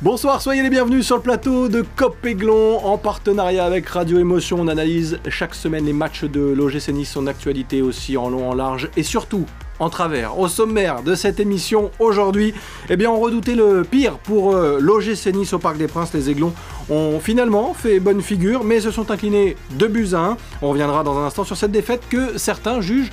Bonsoir, soyez les bienvenus sur le plateau de Cop Aiglon en partenariat avec Radio Émotion. On analyse chaque semaine les matchs de l'OGC Nice, son actualité aussi en long, en large et surtout en travers. Au sommaire de cette émission aujourd'hui, eh bien on redoutait le pire pour euh, l'OGC Nice au Parc des Princes. Les Aiglons ont finalement fait bonne figure mais se sont inclinés 2 buts à 1. On reviendra dans un instant sur cette défaite que certains jugent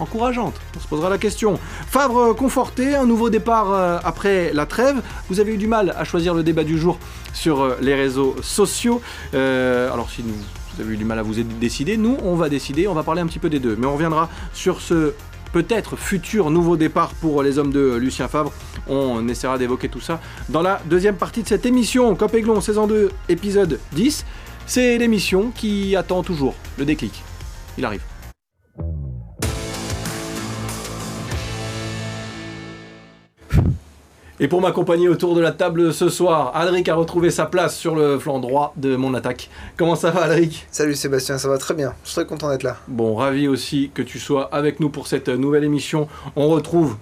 encourageante. On se posera la question. Favre conforté, un nouveau départ euh, après la trêve. Vous avez eu du mal à choisir le débat du jour sur euh, les réseaux sociaux. Euh, alors si vous avez eu du mal à vous décider, nous on va décider, on va parler un petit peu des deux. Mais on reviendra sur ce peut-être futur nouveau départ pour les hommes de Lucien Favre. On essaiera d'évoquer tout ça dans la deuxième partie de cette émission. Cop Aiglon, saison 2, épisode 10. C'est l'émission qui attend toujours le déclic. Il arrive. Et pour m'accompagner autour de la table ce soir, Alric a retrouvé sa place sur le flanc droit de mon attaque. Comment ça va Alric? Salut Sébastien, ça va très bien. Je suis très content d'être là. Bon, ravi aussi que tu sois avec nous pour cette nouvelle émission. On retrouve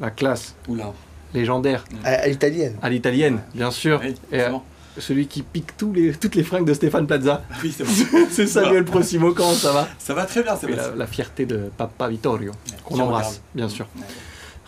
la classe Oula. légendaire. À, l'italienne. À l'italienne, bien sûr. Oui, Et, forcément. celui qui pique tous les, toutes les fringues de Stéphane Plaza. Ah oui, c'est bon. C'est Samuel Prosimo, comment ça va? Ça va très bien, c'est Et la, la fierté de Papa Vittorio, qu'on embrasse, regarde. bien sûr. Ouais.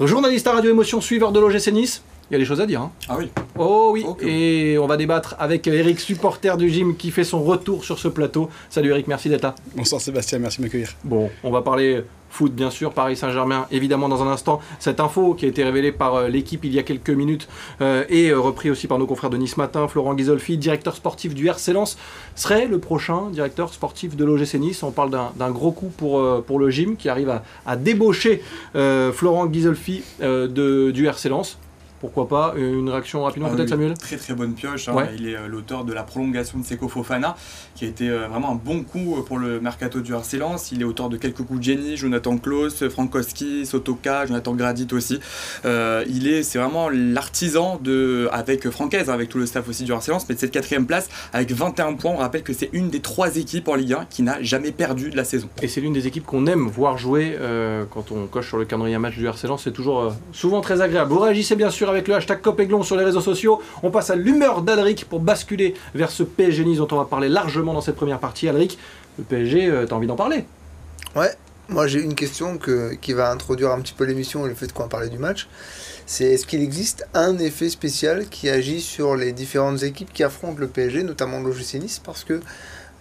Journaliste à Radio Émotion, suiveur de l'OGC Nice. Il y a des choses à dire, hein Ah oui. Oh oui, et on va débattre avec Eric, supporter du gym, qui fait son retour sur ce plateau. Salut Eric, merci d'être là. Bonsoir Sébastien, merci de m'accueillir. Bon, on va parler foot bien sûr, Paris Saint-Germain évidemment dans un instant. Cette info qui a été révélée par euh, l'équipe il y a quelques minutes euh, et euh, repris aussi par nos confrères de Nice Matin, Florent Ghisolfi, directeur sportif du RC Lens, serait le prochain directeur sportif de l'OGC Nice. On parle d'un gros coup pour, pour le gym qui arrive à, à débaucher euh, Florent Ghisolfi euh, de, du RC Lens. Pourquoi pas Une réaction rapidement Ah peut-être oui, Samuel Très très bonne pioche. hein. Ouais. Il est euh, l'auteur de la prolongation de Seko Fofana, qui a été euh, vraiment un bon coup euh, pour le mercato du RC Lens. Il est auteur de quelques coups de génie, Jonathan Klaus, Frankowski, Sotoka, Jonathan Gradit aussi. Euh, il est, c'est vraiment l'artisan de, avec Francaise, avec tout le staff aussi du RC Lens, mais de cette quatrième place avec 21 points. On rappelle que c'est une des trois équipes en Ligue 1 qui n'a jamais perdu de la saison. Et c'est l'une des équipes qu'on aime voir jouer euh, quand on coche sur le calendrier match du RC Lens. C'est toujours euh, souvent très agréable. Vous réagissez bien sûr avec le hashtag CopEglon sur les réseaux sociaux. On passe à l'humeur d'Alric pour basculer vers ce PSG Nice dont on va parler largement dans cette première partie. Alric, le PSG, euh, t'as envie d'en parler? Ouais, moi j'ai une question que, qui va introduire un petit peu l'émission et le fait qu'on va parler du match. C'est est-ce qu'il existe un effet spécial qui agit sur les différentes équipes qui affrontent le PSG, notamment l'OGC Nice? Parce que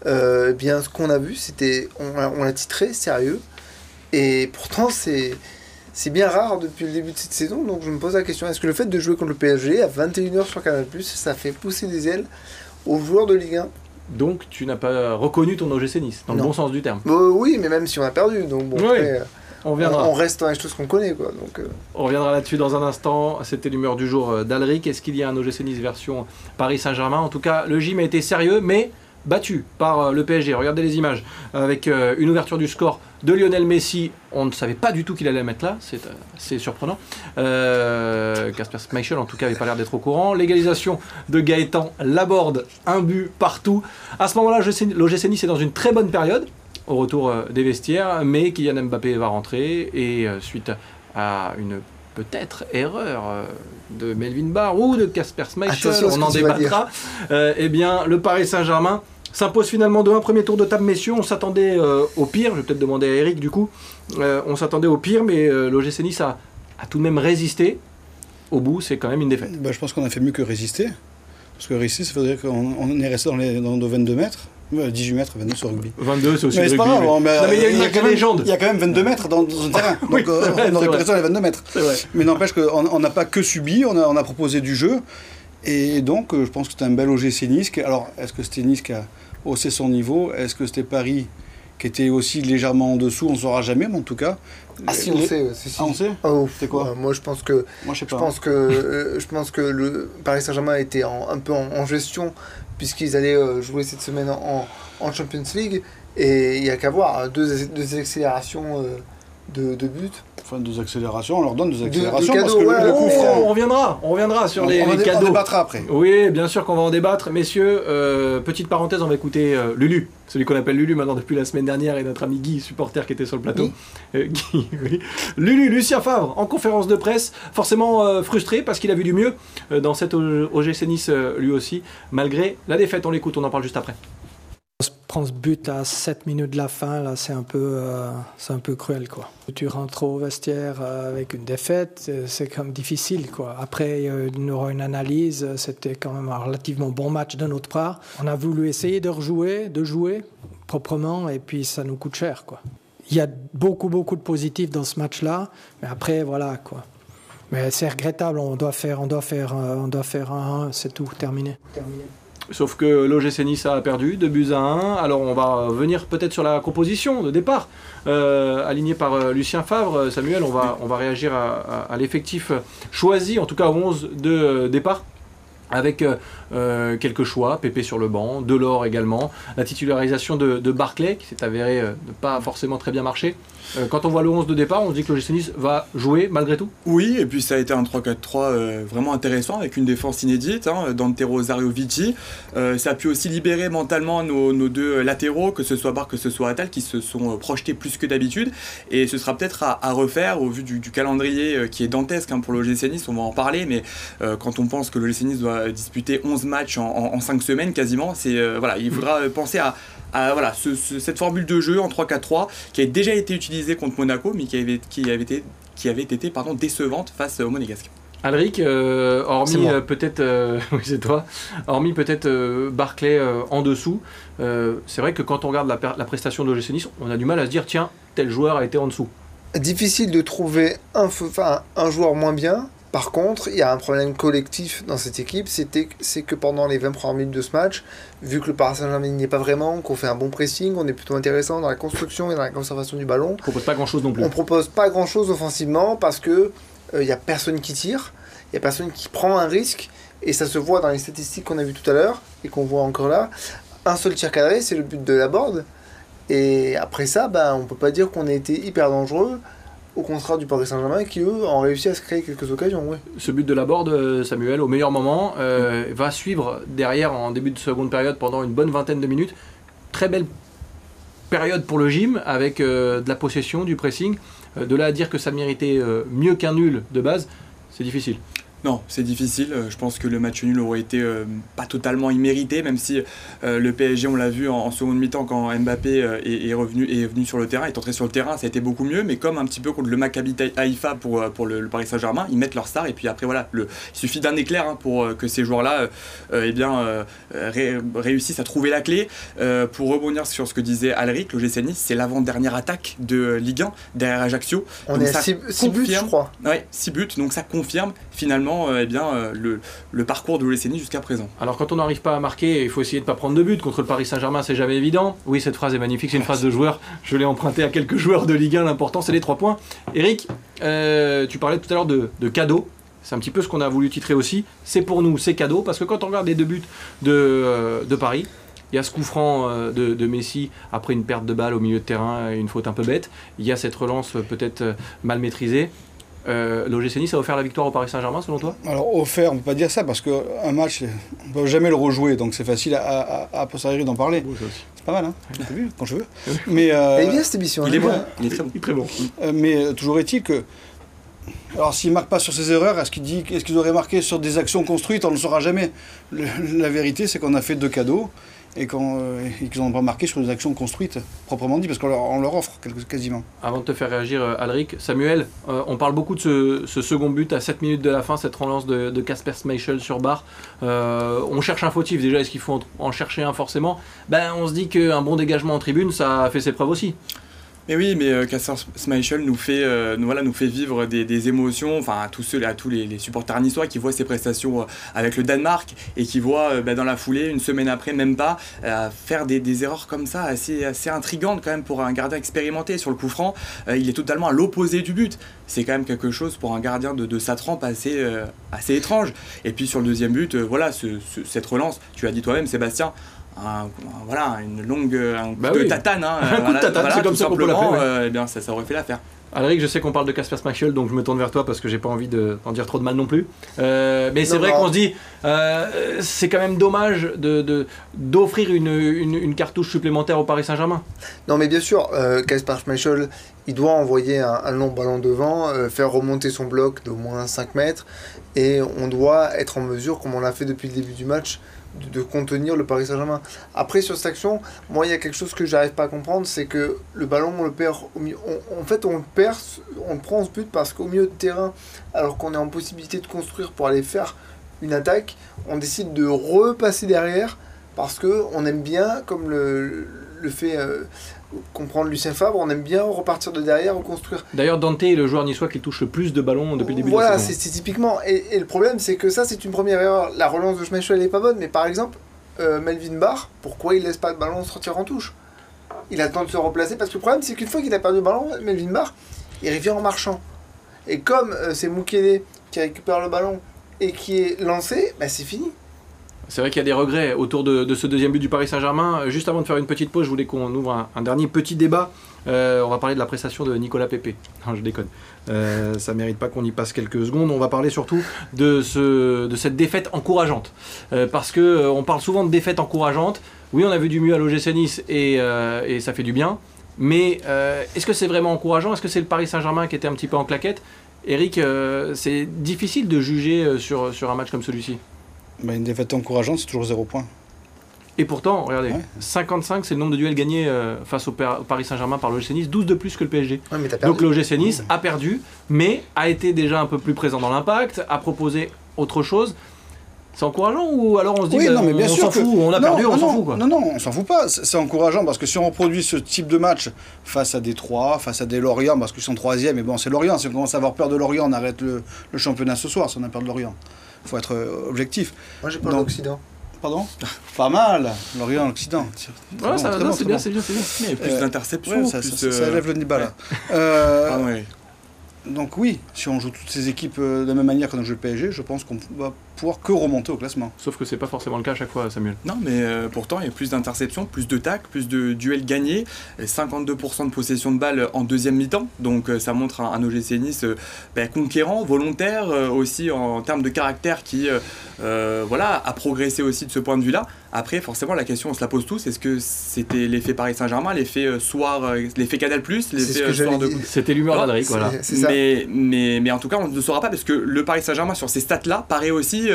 euh, eh bien, ce qu'on a vu, c'était, on, on l'a titré sérieux, et pourtant c'est, c'est bien rare depuis le début de cette saison. Donc je me pose la question est-ce que le fait de jouer contre le PSG à 21h sur Canal, ça fait pousser des ailes aux joueurs de Ligue 1 Donc tu n'as pas reconnu ton OGC Nice, dans le bon sens du terme. Bah oui, mais même si on a perdu, donc bon, Oui. après, euh, On on, reviendra. on reste dans les choses qu'on connaît, quoi. Donc, euh, On reviendra là-dessus dans un instant. C'était l'humeur du jour euh, d'Alric. Est-ce qu'il y a un OGC Nice version Paris Saint-Germain? En tout cas, le gym a été sérieux, mais battu par euh, le PSG. Regardez les images. Avec euh, une ouverture du score de Lionel Messi. On ne savait pas du tout qu'il allait la mettre là. C'est euh, c'est surprenant. Euh, Kasper Schmeichel, en tout cas, n'avait pas l'air d'être au courant. L'égalisation de Gaëtan Laborde. Un but partout. À ce moment-là, l'OGC Nice est dans une très bonne période au retour euh, des vestiaires, mais Kylian Mbappé va rentrer et euh, suite à une peut-être erreur euh, de Melvin Barr ou de Casper Schmeichel, on en débattra. Euh, eh bien, le Paris Saint-Germain s'impose finalement de un premier tour de table, messieurs. On s'attendait euh, au pire. Je vais peut-être demander à Eric du coup. Euh, on s'attendait au pire, mais euh, l'OGC Nice a, a tout de même résisté. Au bout, c'est quand même une défaite. Bah, je pense qu'on a fait mieux que résister. Parce que résister, ça veut dire qu'on on est resté dans, les, dans nos 22 mètres. Euh, 18 mètres, 22 sur rugby. 22, c'est aussi Mais c'est pas rugby, grave, mais- on- Non, mais il y a une quand sacrée même-. Il y a quand même 22 mètres dans, dans un terrain. Donc Oui, euh, vrai, on aurait pu les 22 mètres. Mais n'empêche qu'on on n'a pas que subi, on a, on a proposé du jeu. Et donc, je pense que c'était un bel OGC Nice. Alors, est-ce que c'était Nice qui a haussé son niveau Est-ce que c'était Paris qui était aussi légèrement en dessous? On ne saura jamais, mais en tout cas. Ah si, on les- sait. ouais, si, si. Ah, on sait? Oh, C'est quoi? Euh, Moi, je pense que Moi, je sais je pas. pense que euh, je pense que le Paris Saint-Germain était en- un peu en, en gestion puisqu'ils allaient euh, jouer cette semaine en, en Champions League et il y a qu'à voir hein, deux, deux accélérations euh, de, de buts. enfin, des accélérations, on leur donne des de accélérations cadeaux, parce que ouais, le coup ouais. franc, on reviendra, on reviendra sur on, les, on les dé- on cadeaux. débattra après. Oui, bien sûr qu'on va en débattre. Messieurs, euh, petite parenthèse, on va écouter euh, Lulu, celui qu'on appelle Lulu maintenant depuis la semaine dernière, et notre ami Guy, supporter qui était sur le plateau. Guy. Euh, Guy, oui. Lulu, Lucien Favre, en conférence de presse, forcément euh, frustré parce qu'il a vu du mieux euh, dans cette O- OGC Nice euh, lui aussi, malgré la défaite. On l'écoute, on en parle juste après. On se prend ce but à 7 minutes de la fin, là, c'est un peu, euh, c'est un peu cruel, quoi. Tu rentres au vestiaire euh, avec une défaite, euh, c'est quand même difficile, quoi. Après, il y aura une analyse, c'était quand même un relativement bon match de notre part. On a voulu essayer de rejouer, de jouer proprement, et puis ça nous coûte cher, quoi. Il y a beaucoup, beaucoup de positifs dans ce match-là, mais après, voilà, quoi. Mais c'est regrettable, on doit faire, on doit faire, on doit faire un 1, c'est tout, terminé. Sauf que l'OGC Nice a perdu, 2 buts à 1. Alors on va venir peut-être sur la composition de départ, euh, alignée par euh, Lucien Favre. Euh, Samuel, on va, réagir à, à- l'effectif choisi, en tout cas au 11 de départ. Avec euh, quelques choix, Pépé sur le banc, Delors également, la titularisation de, Barclay qui s'est avéré euh, ne pas forcément très bien marcher. Euh, quand on voit le 11 de départ, on se dit que l'OGC Nice va jouer malgré tout. Oui, et puis ça a été un 3-4-3 euh, vraiment intéressant avec une défense inédite, hein, Dante Rosario Vici. Ça a pu aussi libérer mentalement nos, deux latéraux, que ce soit Bar, que ce soit Attal, qui se sont projetés plus que d'habitude. Et ce sera peut-être à, refaire au vu du, calendrier qui est dantesque hein, pour l'OGC Nice, on va en parler, mais quand on pense que l'OGC Nice doit disputer 11 matchs en, 5 semaines quasiment, c'est euh, voilà, il faudra euh, penser à, à, voilà, ce- ce- cette formule de jeu en 3-4-3 qui a déjà été utilisée contre Monaco, mais qui avait, qui avait été, qui avait été pardon, décevante face au Monégasque. Alric, euh, hormis euh, peut-être, euh, oui c'est toi, hormis peut-être euh, Barclay euh, en dessous, euh, c'est vrai que quand on regarde la, prestation de Nice, on a du mal à se dire tiens tel joueur a été en dessous. Difficile de trouver un, feu- enfin, un joueur moins bien. Par contre, il y a un problème collectif dans cette équipe, c'est que pendant les 20 premières minutes de ce match, vu que le Paris Saint-Germain n'y est pas vraiment, qu'on fait un bon pressing, on est plutôt intéressant dans la construction et dans la conservation du ballon, On propose pas grand chose non plus. on propose pas grand chose offensivement parce que il y a personne qui tire, il y a personne qui prend un risque et ça se voit dans les statistiques qu'on a vues tout à l'heure et qu'on voit encore là. Un seul tir cadré, c'est le but de la board. Et après ça, ben, on peut pas dire qu'on a été hyper dangereux, au contraire du Paris Saint-Germain qui eux ont réussi à se créer quelques occasions. Ce but de la board, euh, Samuel, au meilleur moment, euh, va suivre derrière en début de seconde période pendant une bonne vingtaine de minutes. Très belle période pour le gym avec euh, de la possession, du pressing. Euh, de là à dire que ça méritait mieux qu'un nul de base, c'est difficile. Non, c'est difficile. Euh, Je pense que le match nul aurait été euh, pas totalement immérité, même si euh, le PSG, on l'a vu en, en seconde mi-temps quand Mbappé euh, est, est revenu, est venu sur le terrain, est entré sur le terrain, ça a été beaucoup mieux. Mais comme un petit peu contre le Maccabi Haïfa pour, pour le, le Paris Saint-Germain, ils mettent leur star et puis après voilà, le, il suffit d'un éclair hein, pour que ces joueurs-là eh bien, ré- réussissent à trouver la clé. Pour rebondir sur ce que disait Alric, l'OGC Nice, c'est l'avant-dernière attaque de Ligue 1 derrière Ajaccio. On Donc est à ça 6 buts, je crois. Ouais, 6 buts, donc ça confirme finalement euh, eh bien, euh, le, parcours de Nice jusqu'à présent. Alors quand on n'arrive pas à marquer, il faut essayer de pas prendre de but. Contre le Paris Saint-Germain, c'est jamais évident. Oui, cette phrase est magnifique, c'est une phrase de joueur. Je l'ai empruntée à quelques joueurs de Ligue 1. L'important, c'est les trois points. Eric, euh, tu parlais tout à l'heure de, de cadeaux. C'est un petit peu ce qu'on a voulu titrer aussi. C'est pour nous, c'est cadeau. Parce que quand on regarde les deux buts de, Paris, il y a ce coup franc de, Messi après une perte de balle au milieu de terrain et une faute un peu bête. Il y a cette relance peut-être mal maîtrisée. Euh, L'OGC Nice a offert la victoire au Paris Saint-Germain selon toi? Alors, offert, on ne peut pas dire ça parce qu'un match, on ne peut jamais le rejouer, donc c'est facile à, à, à, posteriori d'en parler. C'est pas mal, hein T'as vu, quand je veux. Mais, euh, Elle est bien cette émission. Il hein, est bon, bien. il est très bon. Très bon. euh, mais euh, toujours est-il que. Alors, s'il ne marque pas sur ses erreurs, est-ce qu'il dit, est-ce qu'ils auraient marqué sur des actions construites? On ne le saura jamais. Le- la vérité, c'est qu'on a fait deux cadeaux euh, et qu'ils n'ont pas marqué sur des actions construites, proprement dit, parce qu'on leur, offre quasiment. Avant de te faire réagir, euh, Alric, Samuel, euh, on parle beaucoup de ce, second but à 7 minutes de la fin, cette relance de Casper Schmeichel sur barre. On cherche un fautif, déjà, est-ce qu'il faut en, en chercher un forcément? Ben, on se dit qu'un bon dégagement en tribune, ça a fait ses preuves aussi. Mais oui, mais euh, fait, euh, nous, fait vivre des, émotions, enfin à tous ceux, à tous les, supporters niçois qui voient ses prestations euh, avec le Danemark et qui voient euh, bah, dans la foulée, une semaine après, même pas, faire des, erreurs comme ça, assez, assez intrigantes quand même pour un gardien expérimenté sur le coup franc. Il est totalement à l'opposé du but. C'est quand même quelque chose pour un gardien de, sa trempe assez, étrange. Et puis sur le deuxième but, voilà, ce- ce- cette relance, tu l'as dit toi-même, Sébastien. Un- voilà, une longue un coup Bah de oui. tatane. hein, Un coup de tatane, voilà, c'est comme ça qu'on peut l'appeler, ouais. euh, eh bien, ça, ça aurait fait l'affaire. Alric, je sais qu'on parle de Casper Schmeichel, donc je me tourne vers toi parce que j'ai pas envie d'en dire trop de mal non plus. Euh, mais c'est vrai qu'on se dit, euh, c'est quand même dommage d'offrir de, d'offrir une, une- une cartouche supplémentaire au Paris Saint-Germain. Non, mais bien sûr, euh, Kasper Schmeichel, il doit envoyer un, un long ballon devant, euh, faire remonter son bloc d'au moins 5 mètres, et on doit être en mesure, comme on l'a fait depuis le début du match, de, contenir le Paris Saint-Germain. Après, sur cette action, moi, il y a quelque chose que j'arrive pas à comprendre, c'est que le ballon, on le perd. Au on- en fait, on le perd, on le prend ce but parce qu'au milieu de terrain, alors qu'on est en possibilité de construire pour aller faire une attaque, on décide de repasser derrière parce que on aime bien, comme le, le fait euh, comprendre Lucien Fabre, on aime bien repartir de derrière, reconstruire. D'ailleurs, Dante est le joueur niçois qui touche le plus de ballons depuis le début voilà, de la c'est typiquement. Et, et le problème, c'est que ça, c'est une première erreur. La relance de Schmeichel n'est pas bonne, mais par exemple, euh, Melvin Barr, pourquoi il laisse pas le ballon sortir en touche? Il attend de se replacer parce que le problème, c'est qu'une fois qu'il a perdu le ballon, Melvin Barr, il revient en marchant. Et comme euh, c'est Mukele qui récupère le ballon et qui est lancé, bah, c'est fini. C'est vrai qu'il y a des regrets autour de, ce deuxième but du Paris Saint-Germain. Juste avant de faire une petite pause, je voulais qu'on ouvre un, dernier petit débat. Euh, on va parler de la prestation de Nicolas Pepe. Non, je déconne. Euh, ça mérite pas qu'on y passe quelques secondes. On va parler surtout de, ce, de cette défaite encourageante. Euh, parce que euh, on parle souvent de défaite encourageante. Oui, on a vu du mieux à l'OGC Nice et, ça fait du bien. Mais est-ce que c'est vraiment encourageant? Est-ce que c'est le Paris Saint-Germain qui était un petit peu en claquette? Eric, c'est difficile de juger sur un match comme celui-ci. Bah, une défaite encourageante, c'est toujours zéro point. Et pourtant, regardez, Ouais. 55, c'est le nombre de duels gagnés euh, face au, Pa- au Paris Saint-Germain par l'OGC Nice, 12 de plus que le PSG. Ouais. Donc l'OGC Nice a perdu, mais a été déjà un peu plus présent dans l'impact, a proposé autre chose. C'est encourageant ou alors on se dit Oui, bah, non, mais bien on s'en que- fout, on a Non, perdu, on s'en fout quoi. Non, non, on s'en fout pas. C'est encourageant parce que si on reproduit ce type de match face à des Troyes, face à des Lorient, parce qu'ils sont troisième, mais bon, c'est Lorient. Si on commence à avoir peur de Lorient, on arrête le, le championnat ce soir si on a peur de Lorient. Il faut être euh, objectif. Moi, j'ai de l'Occident. Pardon Pas mal, Lorient, l'Occident. Ouais, ça- non, c'est bien, c'est bien, c'est bien. Mais plus Euh, d'interceptions, Ouais, ça, plus, ça- ça euh, élève le niveau là. Euh, pardon, ouais. donc oui, si on joue toutes ces équipes euh, de la même manière qu'on a joué le PSG, je pense qu'on va pouvoir que remonter au classement. Sauf que c'est pas forcément le cas à chaque fois, Samuel. Non, mais euh, pourtant, il y a plus d'interceptions, plus de tacs, plus de duels gagnés, et 52% de possession de balles en deuxième mi-temps. Donc euh, ça montre un, un OGC Nice euh, ben, conquérant, volontaire, euh, aussi en termes de caractère qui voilà, a progressé aussi de ce point de vue-là. Après, forcément, la question, on se la pose tous, est-ce que c'était l'effet Paris Saint-Germain, l'effet euh, soir, euh, l'effet Canal+, C'est ce l'effet que euh, soir de... C'était l'humeur d'Adric, voilà. c'est ça. Mais, mais, mais en tout cas, on ne le saura pas parce que le Paris Saint-Germain, sur ces stats-là, paraît aussi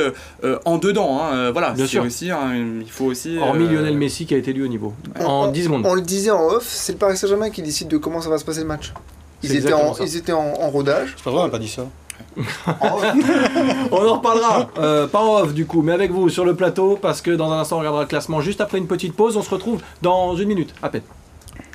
en dedans. hein, euh, voilà, Bien sûr. aussi, un- il faut aussi. Hormis euh, Lionel Messi qui a été lui au niveau. On- En on- 10 secondes. On le disait en off, c'est le Paris Saint-Germain qui décide de comment ça va se passer le match. Ils étaient, en, ils étaient en, en rodage. C'est pas vrai, on n'a pas dit ça. On en reparlera, euh, pas en off du coup, mais avec vous sur le plateau, parce que dans un instant on regardera le classement juste après une petite pause. On se retrouve dans une minute, à peine.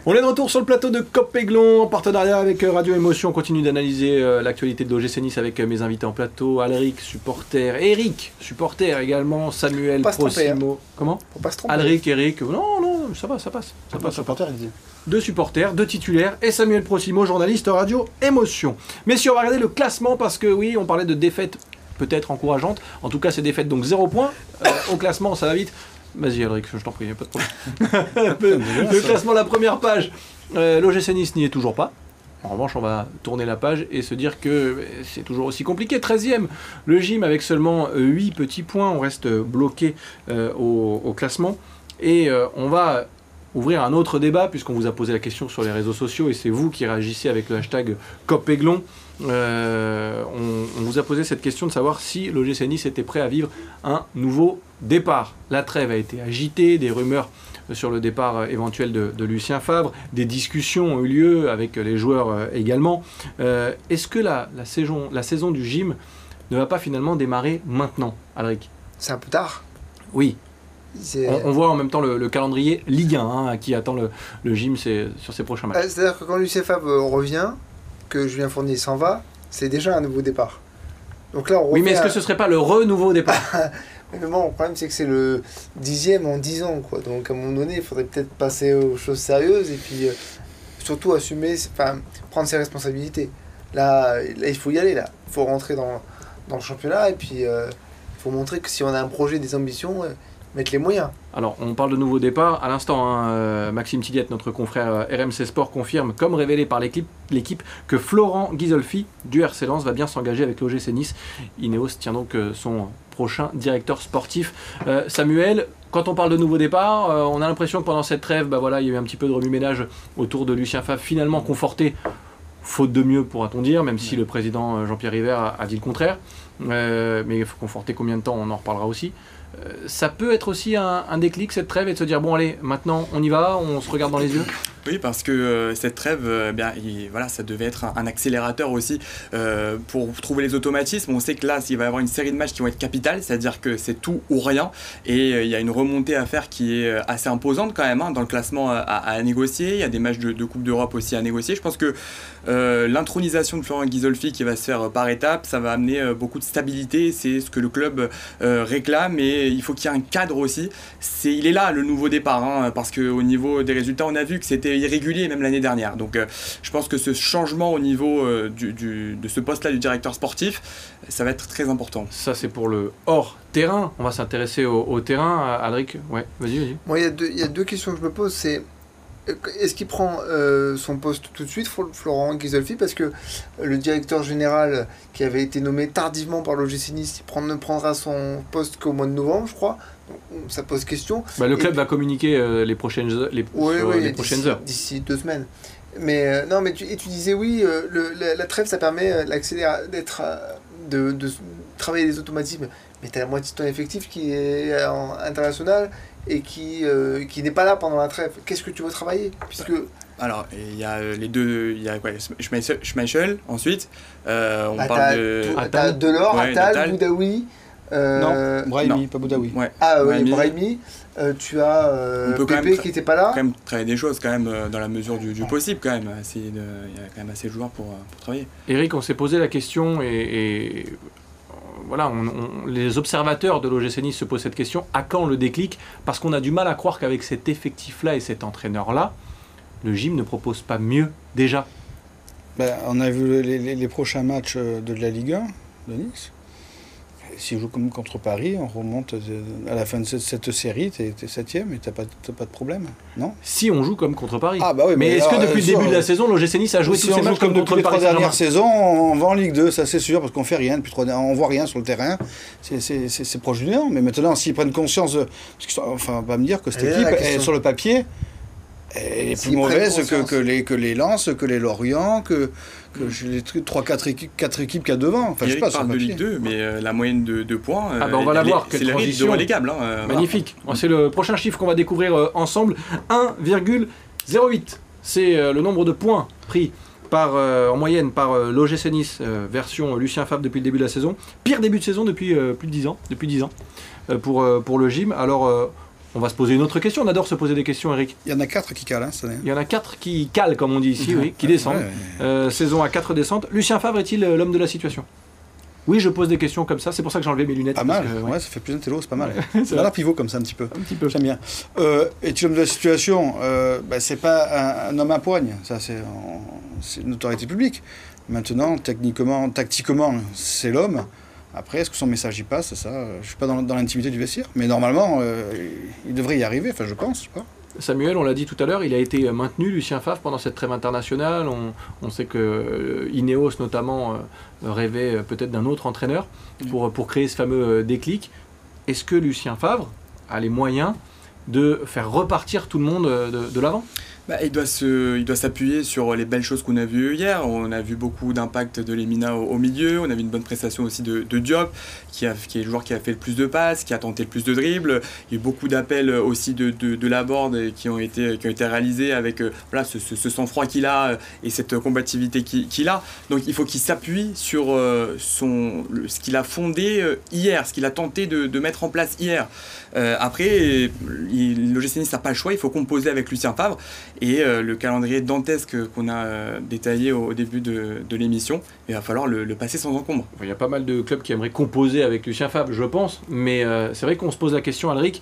On est de retour sur le plateau de Cop Aiglon, en partenariat avec euh, Radio Émotion. On continue d'analyser euh, l'actualité de l'OGC Nice avec euh, mes invités en plateau, Alric, supporter, Eric, supporter également, Samuel, Pas se tromper, hein. Prosimo. Comment Faut pas se tromper. Alric, Eric, non, non, ça va, ça passe. Ça Pas passe, ça passe supporter, il dit. deux supporters, deux titulaires et Samuel Prosimo, journaliste radio émotion. Messieurs, on va regarder le classement parce que oui, on parlait de défaites peut-être encourageantes. En tout cas, c'est défaites donc zéro point. Euh, au classement, ça va vite. Vas-y, Alric, je t'en prie, pas de problème. le, le classement, la première page. Euh, L'OGC Nice n'y est toujours pas. En revanche, on va tourner la page et se dire que euh, c'est toujours aussi compliqué. 13e, le gym avec seulement 8 petits points. On reste bloqué euh, au, au classement. Et euh, on va ouvrir un autre débat puisqu'on vous a posé la question sur les réseaux sociaux et c'est vous qui réagissez avec le hashtag COPEGLON. Euh, on, on vous a posé cette question de savoir si l'OGC Nice était prêt à vivre un nouveau départ. La trêve a été agitée, des rumeurs sur le départ euh, éventuel de, de Lucien Favre, des discussions ont eu lieu avec les joueurs euh, également. Euh, Est-ce que la, la saison, la saison du gym ne va pas finalement démarrer maintenant, Alric? C'est un peu tard. Oui, on, on voit en même temps le, le calendrier Ligue 1 hein, qui attend le, le gym sur ses prochains matchs. Euh, C'est-à-dire que quand Lucien Favre revient, que Julien Fournier s'en va, c'est déjà un nouveau départ. Donc là, on Oui, mais est-ce que à- ce serait pas le renouveau départ? Mais bon, le problème, c'est que c'est le dixième en dix ans, quoi. Donc, à un moment donné, il faudrait peut-être passer aux choses sérieuses et puis euh, surtout assumer, enfin, prendre ses responsabilités. Là, là, il faut y aller, là. Il faut rentrer dans, dans le championnat et puis euh, il faut montrer que si on a un projet, des ambitions, euh, mettre les moyens. Alors, on parle de nouveau départ. À l'instant, hein, euh, Maxime Tilliette, notre confrère euh, RMC Sport, confirme, comme révélé par l'équipe, que Florent Ghisolfi du RC Lens va bien s'engager avec l'OGC Nice. Ineos tient donc euh, son prochain directeur sportif. Euh, Samuel, quand on parle de nouveau départ, euh, on a l'impression que pendant cette trêve, bah voilà, il y a eu un petit peu de remue-ménage autour de Lucien Favre, finalement conforté, faute de mieux pourra-t-on dire, même si le président Jean-Pierre River a, a dit le contraire. Euh, mais il faut conforter combien de temps, on en reparlera aussi. Euh, ça peut être aussi un, un déclic cette trêve et de se dire bon allez maintenant on y va, on se regarde dans les yeux. Oui, parce que euh, cette trêve, euh, bien, il- voilà, ça devait être un, accélérateur aussi euh, pour trouver les automatismes. On sait que là, il va y avoir une série de matchs qui vont être capitales, c'est-à-dire que c'est tout ou rien, et il y a une remontée à faire qui est assez imposante quand même hein, dans le classement à, négocier. Il y a des matchs de, Coupe d'Europe aussi à négocier. Je pense que l'intronisation de Florent Ghisolfi qui va se faire par étapes, ça va amener beaucoup de stabilité. C'est ce que le club réclame, et il faut qu'il y ait un cadre aussi. Il est là le nouveau départ, hein, parce qu'au niveau des résultats, on a vu que c'était irrégulier même l'année dernière. Donc euh, je pense que ce changement au niveau euh, du, du- de ce poste-là du directeur sportif, ça va être très important. Ça c'est pour le hors terrain. On va s'intéresser au, au terrain. Adric, ouais, vas-y, vas-y. Moi, il y, a deux- il y a deux questions que je me pose. C'est euh, est-ce qu'il prend euh, son poste tout de suite, Flo- Florent Ghisolfi Parce que le directeur général qui avait été nommé tardivement par l'OGC Nice, il prend- ne prendra son poste qu'au mois de novembre, je crois. Ça pose question. Bah, le club va communiquer euh, les prochaines, heures- les, Oui, sur oui, les d'ici- prochaines heures. D'ici deux semaines. Mais euh, non, mais tu, et tu disais oui, euh, le- la, la trêve, ça permet euh, d'être, de, travailler les automatismes. Mais tu as la moitié de ton effectif qui est en international et qui, euh, qui n'est pas là pendant la trêve. Qu'est-ce que tu veux travailler? Puisque Alors, il y a les deux, il y a quoi, Schmeichel, Schmeichel, ensuite, euh, on bah, parle de... Delors, Ouais, Attal. Boudaoui. Euh, non, Brahimi, non. pas Boudaoui. Ouais, Ah oui, Brahimi. Brahimi. Euh, tu as euh, On peut quand Pépé qui n'était pas là. quand même travailler des choses quand même euh, dans la mesure du, du possible quand même. Il y a quand même assez de joueurs pour, euh, pour travailler. Eric, on s'est posé la question et, et, euh, voilà, on- on- les observateurs de l'OGC Nice se posent cette question à quand le déclic? Parce qu'on a du mal à croire qu'avec cet effectif-là et cet entraîneur-là, le gym ne propose pas mieux déjà. Ben, on a vu les, les- les prochains matchs euh, de la Ligue 1 de Nice. Et S'ils jouent comme contre Paris, on remonte à la fin de cette, série, t'es es septième et t'as pas, t'as pas de problème, non? Si on joue comme contre Paris. Ah bah oui, mais est-ce que depuis euh, le début sûr, de la saison, l'OGC Nice a joué si tous on ses joue matchs comme comme depuis contre les Paris trois dernières saisons, on va en Ligue 2, ça c'est sûr, parce qu'on fait rien depuis trois on voit rien sur le terrain. C'est- C'est c'est- c'est proche du néant. Mais maintenant, s'ils prennent conscience, de, parce enfin, on va me dire que cette est équipe, question. sur le papier, elle est plus mauvaise que, les que les Lens, que les Lorient, que que j'ai les trucs- trois quatre équipes, quatre équipes qu'il y a devant. Enfin, je sais Eric pas le parle de. Ligue 2, mais euh, la moyenne de, de points, Ah bah, on va la est- voir, c'est quelle transition. relégable. hein, euh, voilà. Magnifique. C'est le prochain chiffre qu'on va découvrir euh, ensemble. 1,08. C'est euh, le nombre de points pris par, euh, en moyenne par euh, l'OGC Nice, euh, version Lucien Favre depuis le début de la saison. Pire début de saison depuis euh, plus de 10 ans. Depuis 10 ans euh, pour, euh, pour le gym. Alors, euh, on va se poser une autre question. On adore se poser des questions, Eric. Il y en a quatre qui calent hein, cette année. Il y en a 4 qui calent, comme on dit ici, oui, qui descendent. Ouais, ouais. Euh, saison à 4 descentes. Lucien Favre est-il euh, l'homme de la situation? Oui, je pose des questions comme ça. C'est pour ça que j'ai enlevé mes lunettes. Pas mal, que, ouais. ouais, ça fait plus d'intello, c'est pas mal. c'est Ça vrai. a pivot comme ça un petit peu. Un petit peu. J'aime bien. Euh, est-il homme de la situation? Euh, bah, C'est pas un, un homme à poigne, ça c'est c'est une autorité publique. Maintenant, techniquement, tactiquement, c'est l'homme. Après, est-ce que son message y passe Ça, je suis pas dans, dans l'intimité du vestiaire, mais normalement, euh, il devrait y arriver. Enfin, je pense. Samuel, on l'a dit tout à l'heure, il a été maintenu, Lucien Favre, pendant cette trêve internationale. On, on sait que euh, Ineos, notamment, euh, rêvait peut-être d'un autre entraîneur pour, pour créer ce fameux déclic. Est-ce que Lucien Favre a les moyens de faire repartir tout le monde de, de l'avant? Bah, il doit se, il doit s'appuyer sur les belles choses qu'on a vues hier. On a vu beaucoup d'impact de Lemina au, milieu. On a vu une bonne prestation aussi de, Diop, qui, est le joueur qui a fait le plus de passes, qui a tenté le plus de dribbles. Il y a eu beaucoup d'appels aussi de, de, de la board qui ont été, qui ont été réalisés avec euh, voilà, ce, ce- sang-froid qu'il a euh, et cette combativité qu'il a. Donc il faut qu'il s'appuie sur euh, son, le- ce qu'il a fondé hier, ce qu'il a tenté de, de mettre en place hier. Après, l'OGC Nice n'a pas le choix, il faut composer avec Lucien Favre. Et euh, le calendrier dantesque qu'on a euh, détaillé au, début de, l'émission, il va falloir le, passer sans encombre. Il y a pas mal de clubs qui aimeraient composer avec Lucien Favre, je pense. Mais euh, c'est vrai qu'on se pose la question, Alric.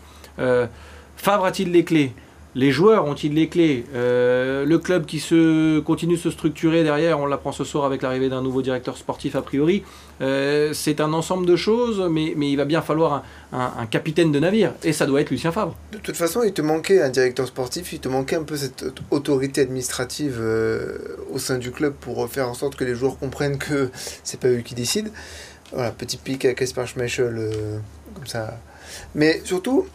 Favre a-t-il les clés? Les joueurs ont-ils les clés euh, Le club qui se continue de se structurer derrière, on l'apprend ce soir avec l'arrivée d'un nouveau directeur sportif a priori. Euh, c'est un ensemble de choses, mais, mais il va bien falloir un, capitaine de navire, et ça doit être Lucien Favre. De toute façon, il te manquait un directeur sportif, il te manquait un peu cette autorité administrative euh, au sein du club pour faire en sorte que les joueurs comprennent que c'est pas eux qui décident. Voilà, petit pic à Kasper Schmeichel, comme ça. Mais surtout,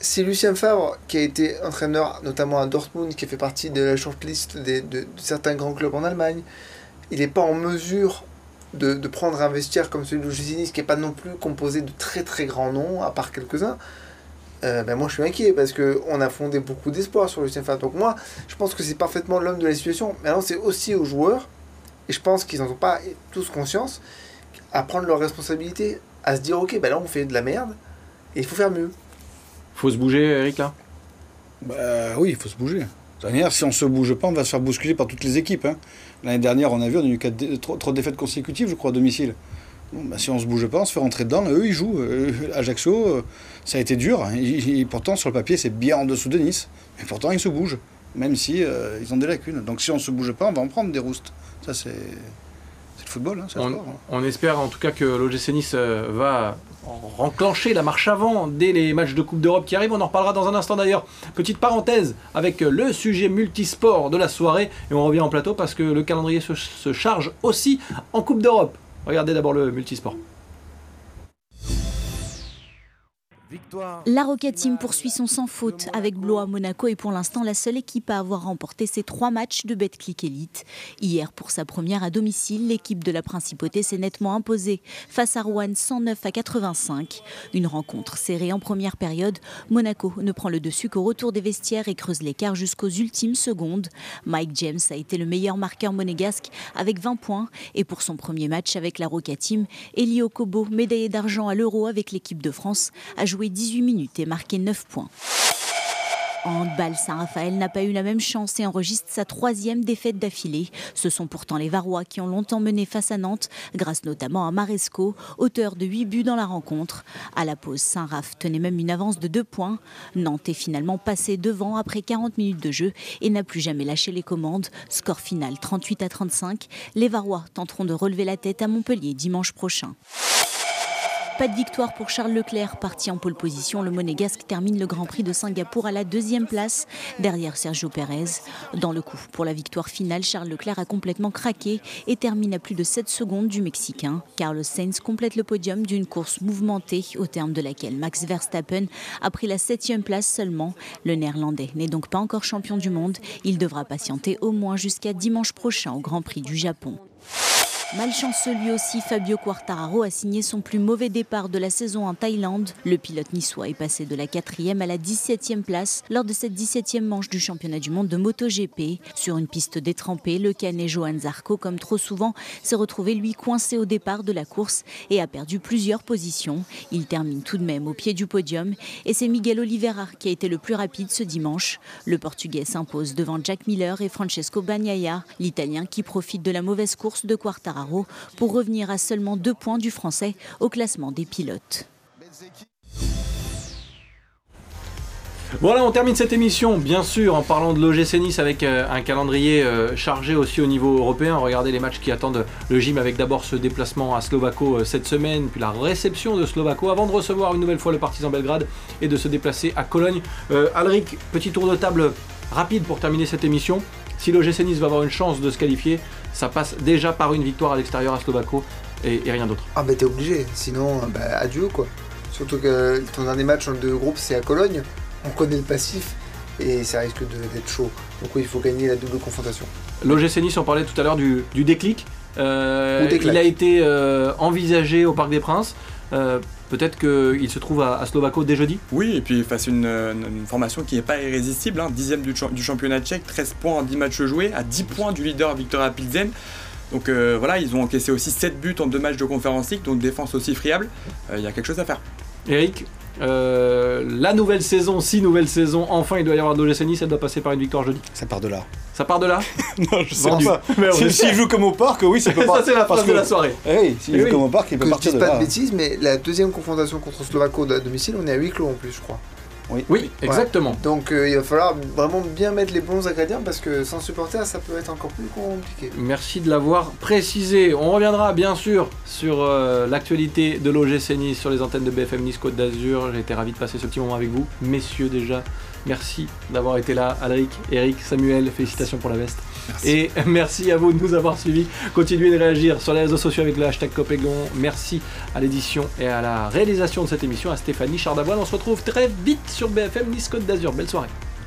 c'est Lucien Favre qui a été entraîneur notamment à Dortmund, qui fait partie de la shortlist de, certains grands clubs en Allemagne. Il n'est pas en mesure de, prendre un vestiaire comme celui de Lucinis, qui n'est pas non plus composé de très très grands noms, à part quelques-uns. Euh, ben moi je suis inquiet parce qu'on a fondé beaucoup d'espoir sur Lucien Favre. Donc moi je pense que c'est parfaitement l'homme de la situation. Maintenant c'est aussi aux joueurs, et je pense qu'ils n'en ont pas tous conscience, à prendre leurs responsabilités, à se dire ok ben là on fait de la merde, et il faut faire mieux faut se bouger, Eric, là bah, Oui, il faut se bouger. Dernière, si on se bouge pas, on va se faire bousculer par toutes les équipes. Hein. L'année dernière, on a vu, on a eu dé trois, défaites consécutives, je crois, à domicile. Bon, bah, si on se bouge pas, on se fait rentrer dedans. Eux, ils jouent. Euh, Ajaccio, euh, ça a été dur. Ils, pourtant, sur le papier, c'est bien en dessous de Nice. Mais pourtant, ils se bougent, même si euh, ils ont des lacunes. Donc, si on se bouge pas, on va en prendre des roustes. Ça, c'est football. Hein, on, sport, on, espère en tout cas que l'OGC Nice va enclencher la marche avant dès les matchs de Coupe d'Europe qui arrivent. On en reparlera dans un instant d'ailleurs. Petite parenthèse avec le sujet multisport de la soirée. Et on revient en plateau parce que le calendrier se, se charge aussi en Coupe d'Europe. Regardez d'abord le multisport. La Rocket Team poursuit son sans faute avec Blois. Monaco est pour l'instant la seule équipe à avoir remporté ses trois matchs de Betclic Elite. Hier, pour sa première à domicile, l'équipe de la Principauté s'est nettement imposée face à Rouen 109 à 85. Une rencontre serrée en première période. Monaco ne prend le dessus qu'au retour des vestiaires et creuse l'écart jusqu'aux ultimes secondes. Mike James a été le meilleur marqueur monégasque avec 20 points. Et pour son premier match avec la Rocket Team, Elio Kobo, médaillé d'argent à l'Euro avec l'équipe de France, a joué 18 minutes et marqué 9 points. En handball, Saint-Raphaël n'a pas eu la même chance et enregistre sa troisième défaite d'affilée. Ce sont pourtant les Varois qui ont longtemps mené face à Nantes, grâce notamment à Maresco, auteur de 8 buts dans la rencontre. À la pause, Saint-Raph tenait même une avance de 2 points. Nantes est finalement passé devant après 40 minutes de jeu et n'a plus jamais lâché les commandes. Score final 38 à 35. Les Varois tenteront de relever la tête à Montpellier dimanche prochain. Pas de victoire pour Charles Leclerc, parti en pole position. Le Monégasque termine le Grand Prix de Singapour à la deuxième place, derrière Sergio Pérez. Dans le coup, pour la victoire finale, Charles Leclerc a complètement craqué et termine à plus de 7 secondes du Mexicain. Carlos Sainz complète le podium d'une course mouvementée, au terme de laquelle Max Verstappen a pris la septième place seulement. Le Néerlandais n'est donc pas encore champion du monde. Il devra patienter au moins jusqu'à dimanche prochain au Grand Prix du Japon. Malchanceux lui aussi, Fabio Quartararo a signé son plus mauvais départ de la saison en Thaïlande. Le pilote niçois est passé de la 4e à la 17e place lors de cette 17e manche du championnat du monde de MotoGP. Sur une piste détrempée, le Canet Johan Zarco, comme trop souvent, s'est retrouvé lui coincé au départ de la course et a perdu plusieurs positions. Il termine tout de même au pied du podium et c'est Miguel Oliveira qui a été le plus rapide ce dimanche. Le Portugais s'impose devant Jack Miller et Francesco Bagnaia, l'Italien qui profite de la mauvaise course de Quartararo pour revenir à seulement deux points du français au classement des pilotes. Voilà, on termine cette émission, bien sûr, en parlant de l'OGC Nice avec euh, un calendrier euh, chargé aussi au niveau européen. Regardez les matchs qui attendent le gym avec d'abord ce déplacement à Slovako euh, cette semaine, puis la réception de Slovako avant de recevoir une nouvelle fois le Partizan Belgrade et de se déplacer à Cologne. Alric, petit tour de table rapide pour terminer cette émission. Si l'OGC Nice va avoir une chance de se qualifier, ça passe déjà par une victoire à l'extérieur à Slovako et, et rien d'autre. Ah bah t'es obligé, sinon bah, adieu quoi. Surtout que ton dernier match de groupe c'est à Cologne, on connaît le passif et ça risque d'être chaud. Donc oui, il faut gagner la double confrontation. L'OGC Nice, on parlait tout à l'heure du, du, déclic. Euh, il a été euh, envisagé au Parc des Princes. Euh, Peut-être qu'il se trouve à, à, Slovako dès jeudi? Oui, et puis face à une, formation qui n'est pas irrésistible, hein, dixième du, du, championnat tchèque, 13 points en 10 matchs joués, à 10 points du leader Victoria Pilsen. Donc euh, voilà, ils ont encaissé aussi 7 buts en 2 matchs de conférence league, donc défense aussi friable. Il euh, y a quelque chose à faire. Eric, euh, la nouvelle saison, si nouvelle saison, enfin il doit y avoir de l'OGC Nice, elle doit passer par une victoire jeudi. Ça part de là. Ça part de là Non, je sais Vendu. pas. S'il si joue comme au parc, oui, ça peut Ça, c'est la phrase de la soirée. Eh oui, s'il joue oui. comme au parc, il peut que partir je de pas là. de bêtises, mais la deuxième confrontation contre Slovako à domicile, on est à huis clos en plus, je crois. Oui. Oui, exactement. Donc euh, il va falloir vraiment bien mettre les bons ingrédients parce que sans supporter, ça peut être encore plus compliqué. Merci de l'avoir précisé. On reviendra bien sûr sur euh, l'actualité de l'OGC Nice sur les antennes de BFM Nice Côte d'Azur. J'ai été ravi de passer ce petit moment avec vous. Messieurs déjà, merci d'avoir été là. Alric, Eric, Samuel, félicitations pour la veste. Et merci à vous de nous avoir suivis. Continuez de réagir sur les réseaux sociaux avec le hashtag Copégon. Merci à l'édition et à la réalisation de cette émission, à Stéphanie Chardavoine. On se retrouve très vite sur BFM Nice Côte d'Azur. Belle soirée.